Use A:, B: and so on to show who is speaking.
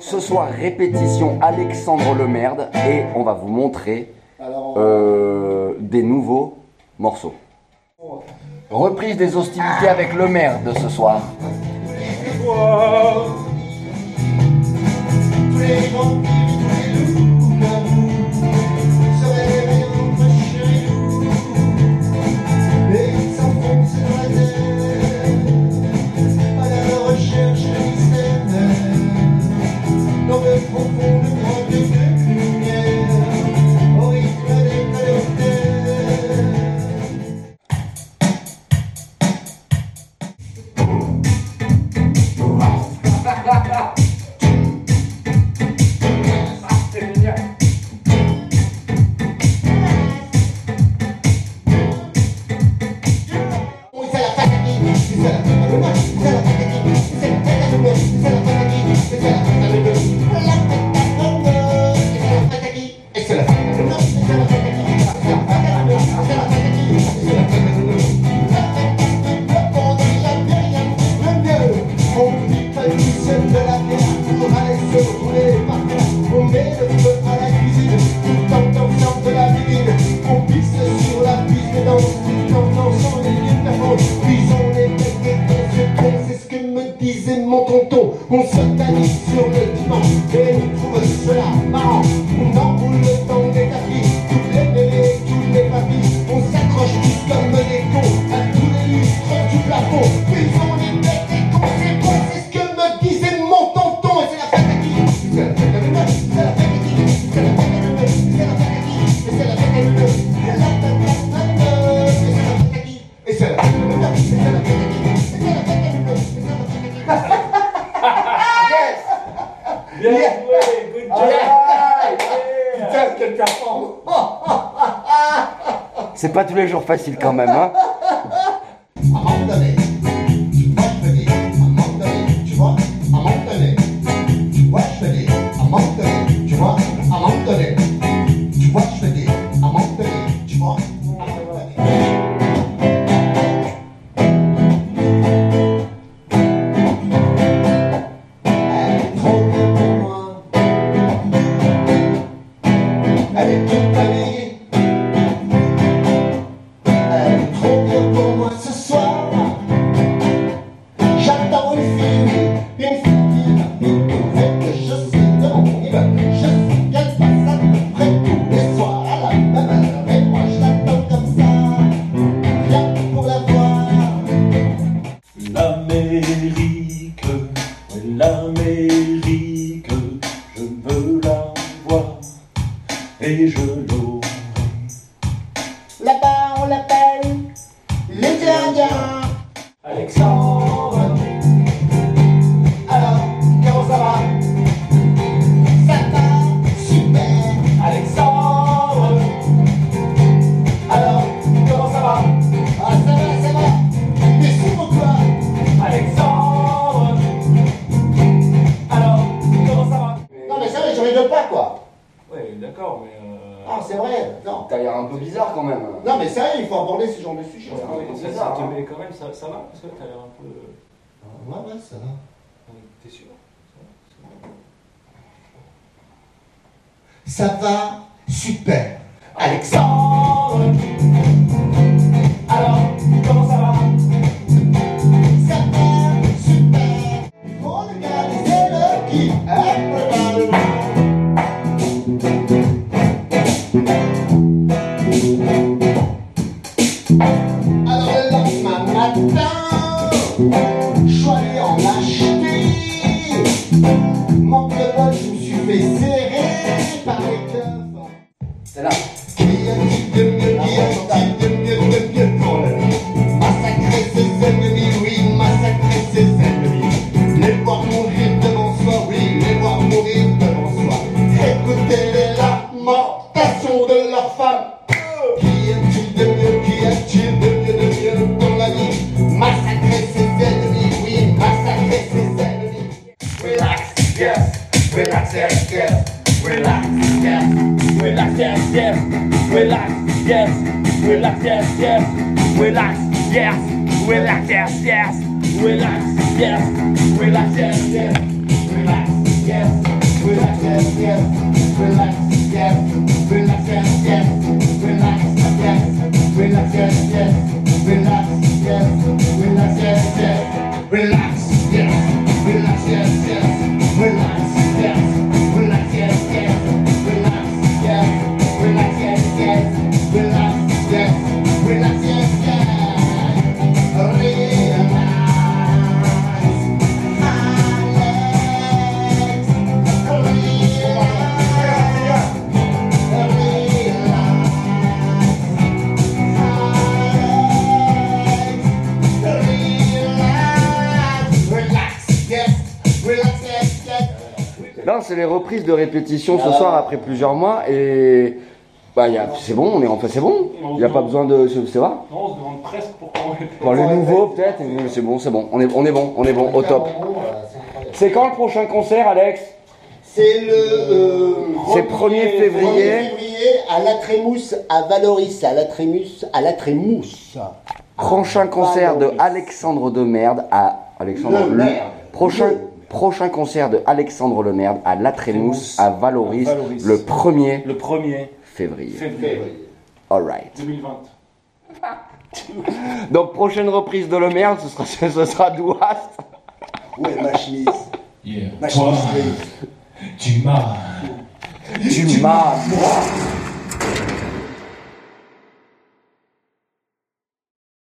A: Ce soir, répétition Alexandre Lemerde et on va vous montrer euh, des nouveaux morceaux. Reprise des hostilités avec le maire de ce soir.
B: On s'organise sur le dimanche et on trouve cela marrant. On enroule le temps des tapis, C'est
A: pas tous les jours facile quand même, hein
B: Là-bas on l'appelle les Indiens.
C: Alexandre,
B: Alors, comment ça va? Ça va super.
C: Alexandre,
B: Alors, comment ça va? Ah, ça va, ça va. Mais c'est pourquoi
C: Alexandre. Alors, comment ça va?
B: Non, mais ça je rigole pas, quoi.
C: Ouais, d'accord, mais. Euh...
B: Ah, c'est vrai. Non.
A: T'as l'air un peu bizarre quand même.
B: Non, mais sérieux, il faut aborder ce genre de sujet.
C: ouais,
B: ça.
C: ouais,
A: c'est
C: ça,
A: ça,
C: ça te
A: hein.
C: met quand même, ça, ça va Parce que t'as l'air un peu.
B: Ouais, ouais, ça va.
C: T'es sûr?
B: Ça va super. Alexandre. De leurs femmes. Qui a-t-il de mieux, qui a-t-il de mieux, de mieux la vie Massacrer ses ennemis, oui, massacrer ses ennemis.
C: Relax, yes. Relax, yes, yes. Relax, yes. Relax, yes, yes. Relax, yes. Relax, yes, yes. Relax, yes. Relax, yes, yes. Relax, yes. Relax, yes, yes. Relax, yes.
B: yes, relax, yes, Christ.
A: Non, c'est les reprises de répétition ce soir après plusieurs mois et bah y a- c'est bon, on est enfin c'est bon. Il n'y a pas besoin de c'est vrai.
C: Non, on se demande presque pourquoi on
A: les nouveaux peut-être, mais c'est bon, c'est bon. On est on est bon, on est bon au top. C'est quand le prochain concert, Alex?
B: C'est le euh,
A: C'est 1er février.
B: 1er février à la Trémousse à Valoris, à la Trémousse, à la Trémousse.
A: Prochain concert de. Alexandre de Merde à Alexandre
B: Le Merde.
A: Prochain
B: Le.
A: Prochain concert de Alexandre Le Merde à La Trémousse à Valoris,
C: Valoris.
A: le 1er
C: Le 1er
A: février.
C: février
A: Alright.
C: 2020.
A: Donc prochaine reprise de Le Merde, ce sera ce sera Douast.
B: Ouais, ma chemise.
D: Yeah.
B: Ma
D: Toi,
B: chemise.
D: tu m'as.
A: Tu m'as